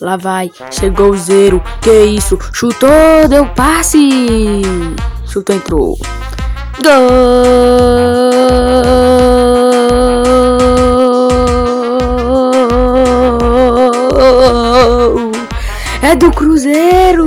Lá vai, chegou o zero. Que isso? Chutou, deu passe. Chutou, entrou. Gol! É do Cruzeiro!